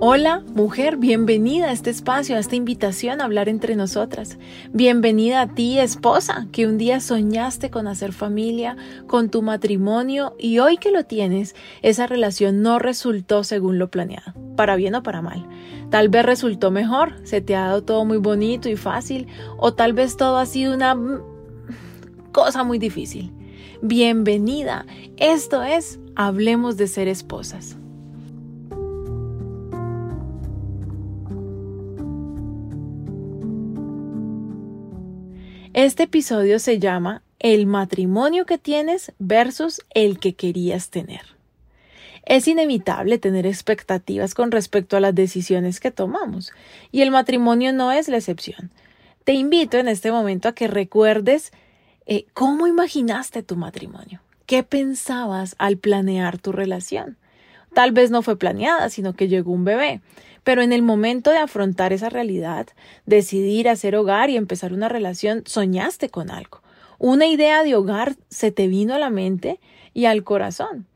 Hola, mujer, bienvenida a este espacio, a esta invitación a hablar entre nosotras. Bienvenida a ti, esposa, que un día soñaste con hacer familia, con tu matrimonio y hoy que lo tienes, esa relación no resultó según lo planeado, para bien o para mal. Tal vez resultó mejor, se te ha dado todo muy bonito y fácil, o tal vez todo ha sido una cosa muy difícil. Bienvenida, esto es Hablemos de ser esposas. Este episodio se llama El matrimonio que tienes versus el que querías tener. Es inevitable tener expectativas con respecto a las decisiones que tomamos, y el matrimonio no es la excepción. Te invito en este momento a que recuerdes eh, cómo imaginaste tu matrimonio, qué pensabas al planear tu relación. Tal vez no fue planeada, sino que llegó un bebé. Pero en el momento de afrontar esa realidad, decidir hacer hogar y empezar una relación, soñaste con algo. Una idea de hogar se te vino a la mente y al corazón.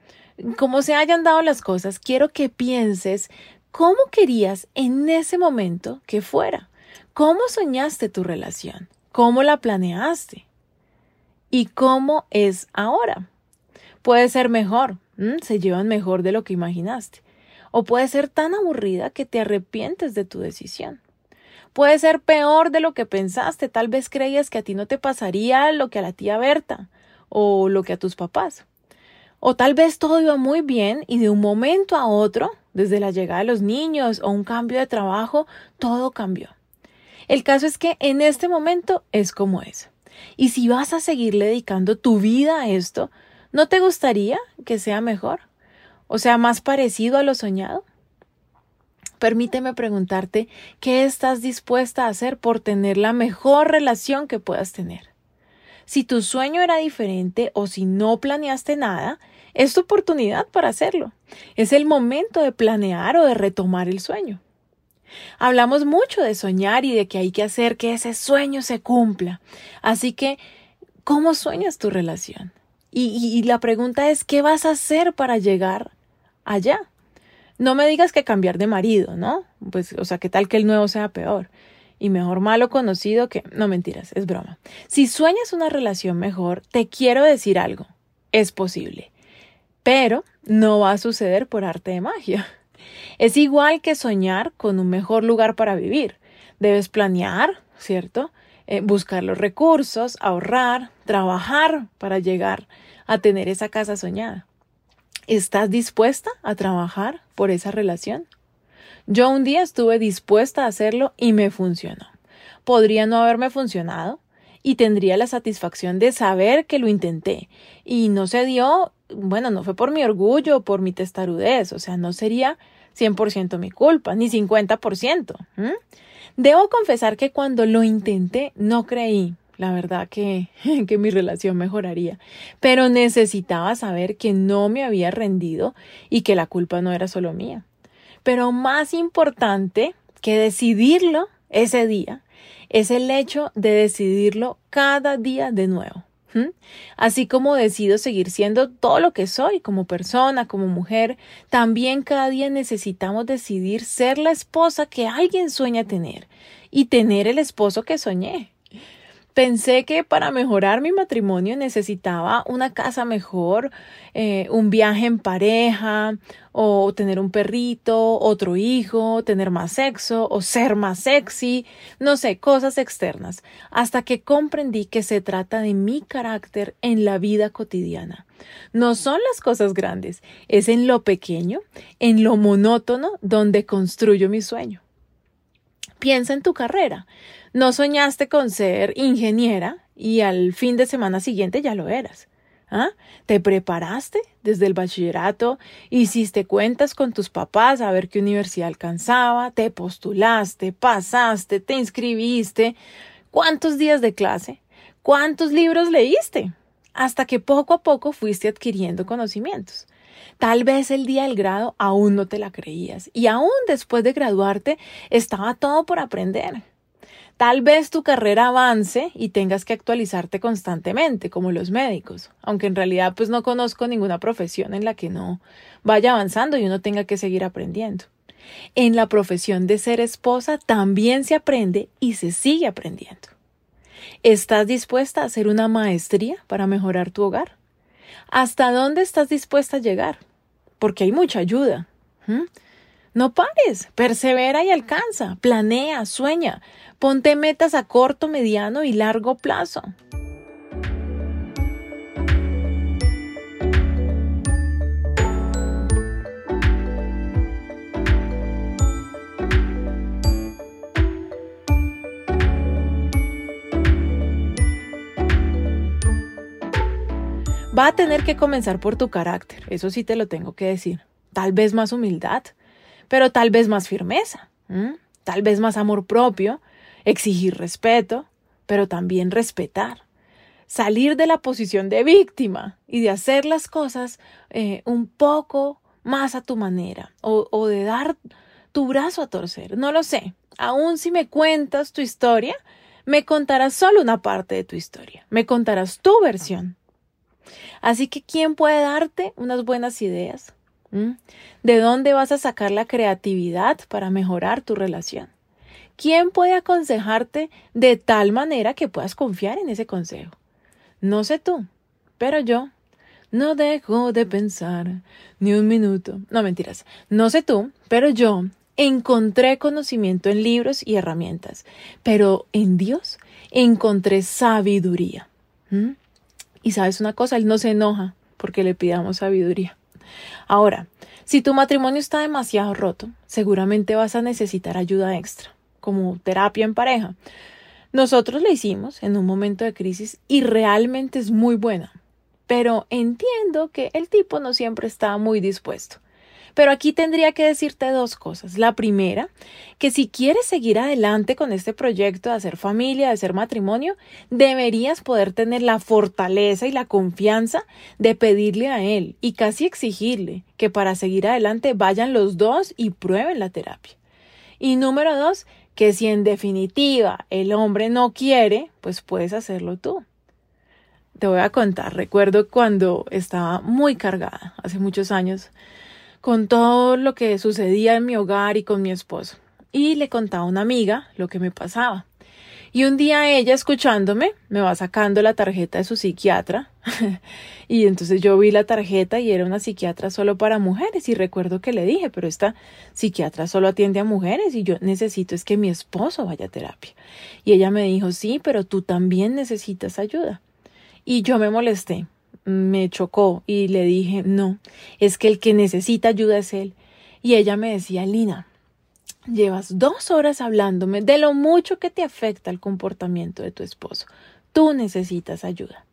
Como se hayan dado las cosas, quiero que pienses cómo querías en ese momento que fuera. ¿Cómo soñaste tu relación? ¿Cómo la planeaste? ¿Y cómo es ahora? Puede ser mejor, se llevan mejor de lo que imaginaste o puede ser tan aburrida que te arrepientes de tu decisión. Puede ser peor de lo que pensaste, tal vez creías que a ti no te pasaría lo que a la tía Berta o lo que a tus papás. O tal vez todo iba muy bien y de un momento a otro, desde la llegada de los niños o un cambio de trabajo, todo cambió. El caso es que en este momento es como es. Y si vas a seguir dedicando tu vida a esto, ¿no te gustaría que sea mejor? o sea, más parecido a lo soñado? Permíteme preguntarte qué estás dispuesta a hacer por tener la mejor relación que puedas tener. Si tu sueño era diferente o si no planeaste nada, es tu oportunidad para hacerlo. Es el momento de planear o de retomar el sueño. Hablamos mucho de soñar y de que hay que hacer que ese sueño se cumpla. Así que, ¿cómo sueñas tu relación? Y, la pregunta es, ¿qué vas a hacer para llegar allá. No me digas que cambiar de marido, ¿no? Pues, o sea, ¿qué tal que el nuevo sea peor? Y mejor malo conocido que... No mentiras, es broma. Si sueñas una relación mejor, te quiero decir algo. Es posible. Pero no va a suceder por arte de magia. Es igual que soñar con un mejor lugar para vivir. Debes planear, ¿cierto? Eh, buscar los recursos, ahorrar, trabajar para llegar a tener esa casa soñada. ¿Estás dispuesta a trabajar por esa relación? Yo un día estuve dispuesta a hacerlo y me funcionó. Podría no haberme funcionado y tendría la satisfacción de saber que lo intenté y no se dio, bueno, no fue por mi orgullo por mi testarudez, o sea, no sería 100% mi culpa, ni 50%. Debo confesar que cuando lo intenté no creí, la verdad que, que mi relación mejoraría, pero necesitaba saber que no me había rendido y que la culpa no era solo mía. Pero más importante que decidirlo ese día es el hecho de decidirlo cada día de nuevo. Así como decido seguir siendo todo lo que soy como persona, como mujer, también cada día necesitamos decidir ser la esposa que alguien sueña tener y tener el esposo que soñé. Pensé que para mejorar mi matrimonio necesitaba una casa mejor, eh, un viaje en pareja, o tener un perrito, otro hijo, tener más sexo, o ser más sexy, no sé, cosas externas, hasta que comprendí que se trata de mi carácter en la vida cotidiana. No son las cosas grandes, es en lo pequeño, en lo monótono, donde construyo mi sueño. Piensa en tu carrera. No soñaste con ser ingeniera y al fin de semana siguiente ya lo eras. ¿Ah? ¿Te preparaste desde el bachillerato? ¿Hiciste cuentas con tus papás a ver qué universidad alcanzaba? ¿Te postulaste? ¿Pasaste? ¿Te inscribiste? ¿Cuántos días de clase? ¿Cuántos libros leíste? Hasta que poco a poco fuiste adquiriendo conocimientos. Tal vez el día del grado aún no te la creías y aún después de graduarte estaba todo por aprender. Tal vez tu carrera avance y tengas que actualizarte constantemente, como los médicos, aunque en realidad pues no conozco ninguna profesión en la que no vaya avanzando y uno tenga que seguir aprendiendo. En la profesión de ser esposa también se aprende y se sigue aprendiendo. ¿Estás dispuesta a hacer una maestría para mejorar tu hogar? ¿Hasta dónde estás dispuesta a llegar? Porque hay mucha ayuda. No pares, persevera y alcanza, planea, sueña, ponte metas a corto, mediano y largo plazo. Va a tener que comenzar por tu carácter, eso sí te lo tengo que decir. Tal vez más humildad, pero tal vez más firmeza, tal vez más amor propio, exigir respeto, pero también respetar. Salir de la posición de víctima y de hacer las cosas eh, un poco más a tu manera o, o de dar tu brazo a torcer. No lo sé. Aún si me cuentas tu historia, me contarás solo una parte de tu historia. Me contarás tu versión. Así que, ¿quién puede darte unas buenas ideas? ¿De dónde vas a sacar la creatividad para mejorar tu relación? ¿Quién puede aconsejarte de tal manera que puedas confiar en ese consejo? No sé tú, pero yo no dejo de pensar ni un minuto. No mentiras. No sé tú, pero yo encontré conocimiento en libros y herramientas, pero en Dios encontré sabiduría. Y sabes una cosa, Él no se enoja porque le pidamos sabiduría. Ahora, si tu matrimonio está demasiado roto, seguramente vas a necesitar ayuda extra, como terapia en pareja. Nosotros la hicimos en un momento de crisis y realmente es muy buena. Pero entiendo que el tipo no siempre está muy dispuesto. Pero aquí tendría que decirte dos cosas. La primera, que si quieres seguir adelante con este proyecto de hacer familia, de hacer matrimonio, deberías poder tener la fortaleza y la confianza de pedirle a él y casi exigirle que para seguir adelante vayan los dos y prueben la terapia. Y número dos, que si en definitiva el hombre no quiere, pues puedes hacerlo tú. Te voy a contar, recuerdo cuando estaba muy cargada, hace muchos años, con todo lo que sucedía en mi hogar y con mi esposo. Y le contaba a una amiga lo que me pasaba. Y un día ella, escuchándome, me va sacando la tarjeta de su psiquiatra. y entonces yo vi la tarjeta y era una psiquiatra solo para mujeres. Y recuerdo que le dije, pero esta psiquiatra solo atiende a mujeres y yo necesito es que mi esposo vaya a terapia. Y ella me dijo, sí, pero tú también necesitas ayuda. Y yo me molesté me chocó y le dije, no, es que el que necesita ayuda es él. Y ella me decía, Lina, llevas dos horas hablándome de lo mucho que te afecta el comportamiento de tu esposo. Tú necesitas ayuda.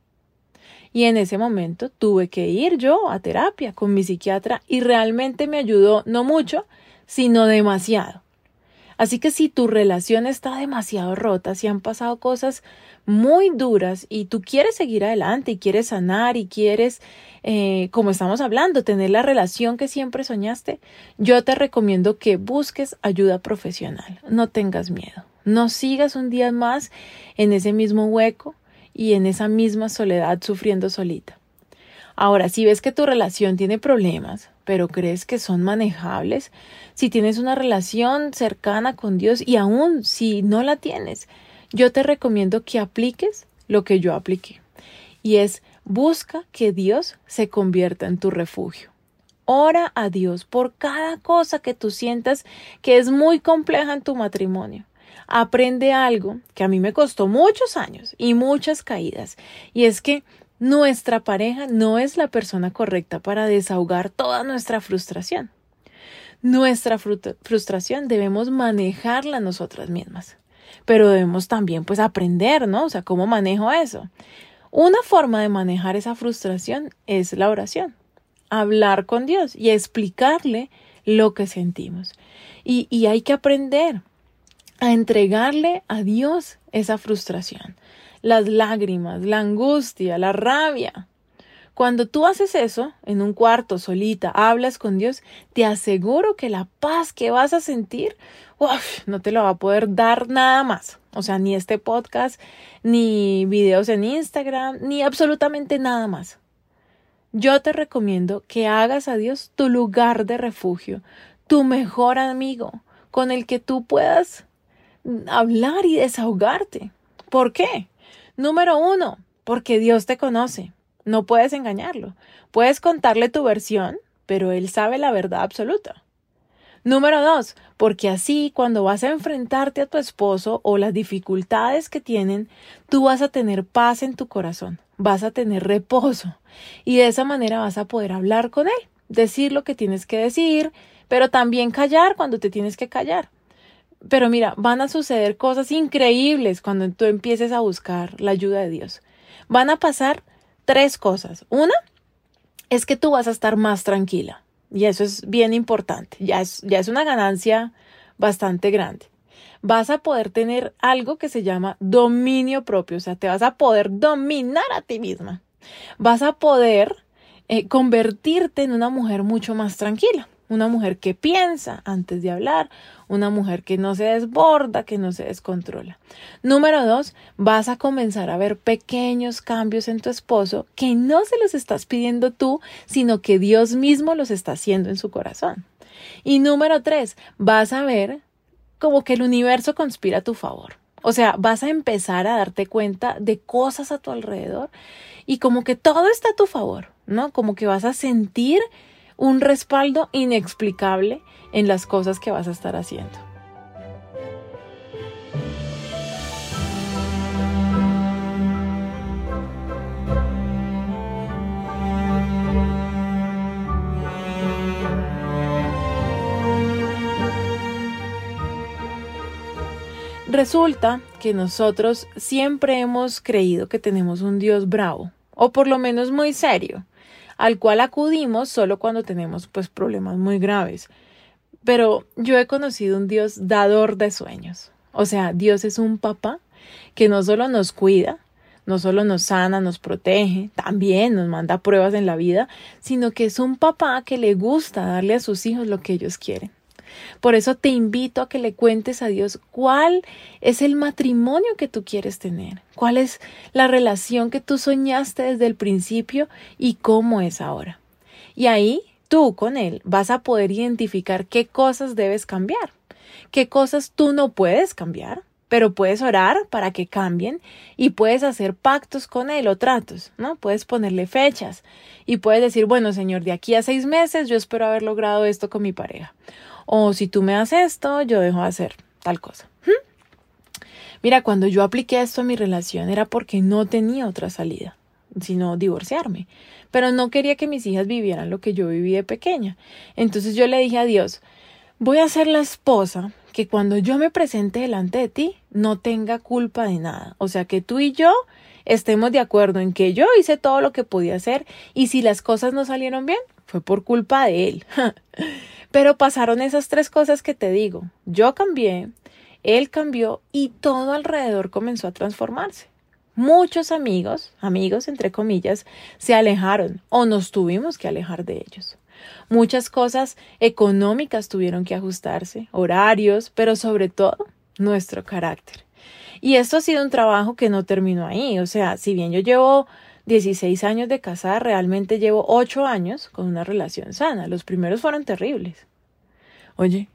Y en ese momento tuve que ir yo a terapia con mi psiquiatra y realmente me ayudó no mucho, sino demasiado. Así que si tu relación está demasiado rota, si han pasado cosas muy duras y tú quieres seguir adelante y quieres sanar y quieres, eh, como estamos hablando, tener la relación que siempre soñaste, yo te recomiendo que busques ayuda profesional. No tengas miedo. No sigas un día más en ese mismo hueco y en esa misma soledad sufriendo solita. Ahora, si ves que tu relación tiene problemas, pero crees que son manejables, si tienes una relación cercana con Dios y aún si no la tienes, yo te recomiendo que apliques lo que yo apliqué. Y es busca que Dios se convierta en tu refugio. Ora a Dios por cada cosa que tú sientas que es muy compleja en tu matrimonio. Aprende algo que a mí me costó muchos años y muchas caídas. Y es que nuestra pareja no es la persona correcta para desahogar toda nuestra frustración. Nuestra frustración debemos manejarla nosotras mismas, pero debemos también pues aprender, ¿no? O sea, ¿cómo manejo eso? Una forma de manejar esa frustración es la oración, hablar con Dios y explicarle lo que sentimos. Y, y hay que aprender a entregarle a Dios esa frustración las lágrimas, la angustia, la rabia. Cuando tú haces eso, en un cuarto, solita, hablas con Dios, te aseguro que la paz que vas a sentir, no te lo va a poder dar nada más. O sea, ni este podcast, ni videos en Instagram, ni absolutamente nada más. Yo te recomiendo que hagas a Dios tu lugar de refugio, tu mejor amigo, con el que tú puedas hablar y desahogarte. ¿Por qué? Número uno, porque Dios te conoce. No puedes engañarlo. Puedes contarle tu versión, pero Él sabe la verdad absoluta. Número dos, porque así cuando vas a enfrentarte a tu esposo o las dificultades que tienen, tú vas a tener paz en tu corazón, vas a tener reposo y de esa manera vas a poder hablar con él, decir lo que tienes que decir, pero también callar cuando te tienes que callar. Pero mira, van a suceder cosas increíbles cuando tú empieces a buscar la ayuda de Dios. Van a pasar tres cosas. Una es que tú vas a estar más tranquila. Y eso es bien importante. Ya es, ya es una ganancia bastante grande. Vas a poder tener algo que se llama dominio propio. O sea, te vas a poder dominar a ti misma. Vas a poder eh, convertirte en una mujer mucho más tranquila una mujer que piensa antes de hablar, una mujer que no se desborda, que no se descontrola. Número dos, vas a comenzar a ver pequeños cambios en tu esposo que no se los estás pidiendo tú, sino que Dios mismo los está haciendo en su corazón. Y número tres, vas a ver como que el universo conspira a tu favor. O sea, vas a empezar a darte cuenta de cosas a tu alrededor y como que todo está a tu favor, ¿no? Como que vas a sentir un respaldo inexplicable en las cosas que vas a estar haciendo. Resulta que nosotros siempre hemos creído que tenemos un Dios bravo, o por lo menos muy serio, al cual acudimos solo cuando tenemos pues problemas muy graves. Pero yo he conocido un Dios dador de sueños. O sea, Dios es un papá que no solo nos cuida, no solo nos sana, nos protege, también nos manda pruebas en la vida, sino que es un papá que le gusta darle a sus hijos lo que ellos quieren. Por eso te invito a que le cuentes a Dios cuál es el matrimonio que tú quieres tener, cuál es la relación que tú soñaste desde el principio y cómo es ahora. Y ahí tú con Él vas a poder identificar qué cosas debes cambiar, qué cosas tú no puedes cambiar, pero puedes orar para que cambien y puedes hacer pactos con él o tratos, ¿no? Puedes ponerle fechas y puedes decir, bueno, Señor, de aquí a seis meses yo espero haber logrado esto con mi pareja. O si tú me haces esto, yo dejo de hacer tal cosa. ¿Mm? Mira, cuando yo apliqué esto a mi relación era porque no tenía otra salida, sino divorciarme. Pero no quería que mis hijas vivieran lo que yo viví de pequeña. Entonces yo le dije a Dios, voy a ser la esposa que cuando yo me presente delante de ti no tenga culpa de nada. O sea, que tú y yo estemos de acuerdo en que yo hice todo lo que podía hacer y si las cosas no salieron bien, fue por culpa de él. Pero pasaron esas tres cosas que te digo. Yo cambié, él cambió y todo alrededor comenzó a transformarse. Muchos amigos, amigos entre comillas, se alejaron o nos tuvimos que alejar de ellos. Muchas cosas económicas tuvieron que ajustarse, horarios, pero sobre todo nuestro carácter. Y esto ha sido un trabajo que no terminó ahí. O sea, si bien yo llevo 16 años de casada, realmente llevo 8 años con una relación sana. Los primeros fueron terribles. Oye,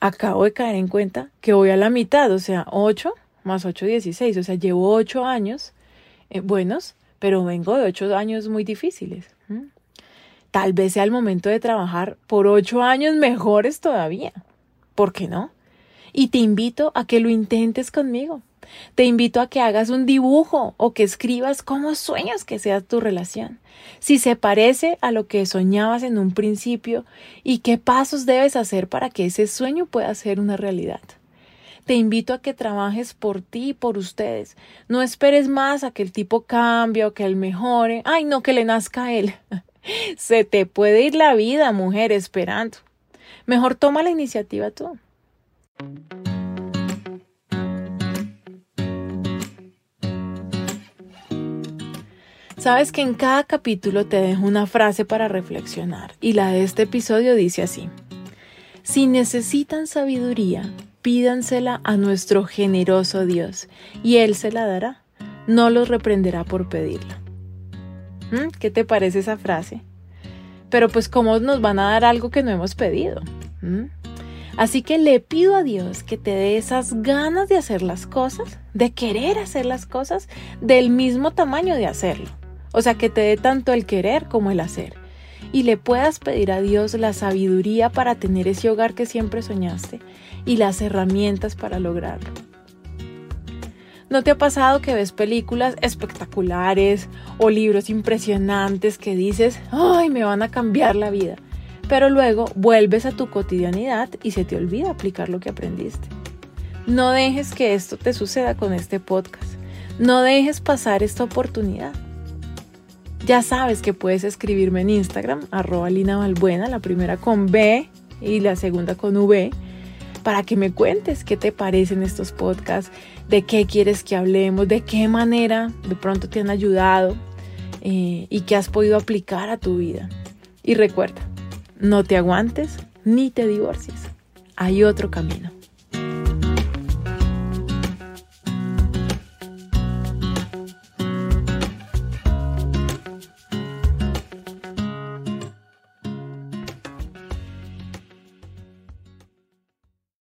acabo de caer en cuenta que voy a la mitad, o sea, 8 más 8, 16. O sea, llevo 8 años eh, buenos, pero vengo de 8 años muy difíciles. Tal vez sea el momento de trabajar por 8 años mejores todavía. ¿Por qué no? Y te invito a que lo intentes conmigo. Te invito a que hagas un dibujo o que escribas cómo sueñas que sea tu relación, si se parece a lo que soñabas en un principio y qué pasos debes hacer para que ese sueño pueda ser una realidad. Te invito a que trabajes por ti y por ustedes. No esperes más a que el tipo cambie o que él mejore. Ay, no, que le nazca a él. se te puede ir la vida, mujer, esperando. Mejor toma la iniciativa tú. Sabes que en cada capítulo te dejo una frase para reflexionar y la de este episodio dice así. Si necesitan sabiduría, pídansela a nuestro generoso Dios y Él se la dará. No los reprenderá por pedirla. ¿Mm? ¿Qué te parece esa frase? Pero pues ¿cómo nos van a dar algo que no hemos pedido? Así que le pido a Dios que te dé esas ganas de hacer las cosas, de querer hacer las cosas del mismo tamaño de hacerlo. O sea, que te dé tanto el querer como el hacer. Y le puedas pedir a Dios la sabiduría para tener ese hogar que siempre soñaste y las herramientas para lograrlo. ¿No te ha pasado que ves películas espectaculares o libros impresionantes que dices, ay, me van a cambiar la vida? Pero luego vuelves a tu cotidianidad y se te olvida aplicar lo que aprendiste. No dejes que esto te suceda con este podcast. No dejes pasar esta oportunidad. Ya sabes que puedes escribirme en Instagram, arroba Lina Valbuena, la primera con B y la segunda con V para que me cuentes qué te parecen estos podcasts, de qué quieres que hablemos, de qué manera de pronto te han ayudado eh, y qué has podido aplicar a tu vida. Y recuerda, no te aguantes ni te divorcies. Hay otro camino.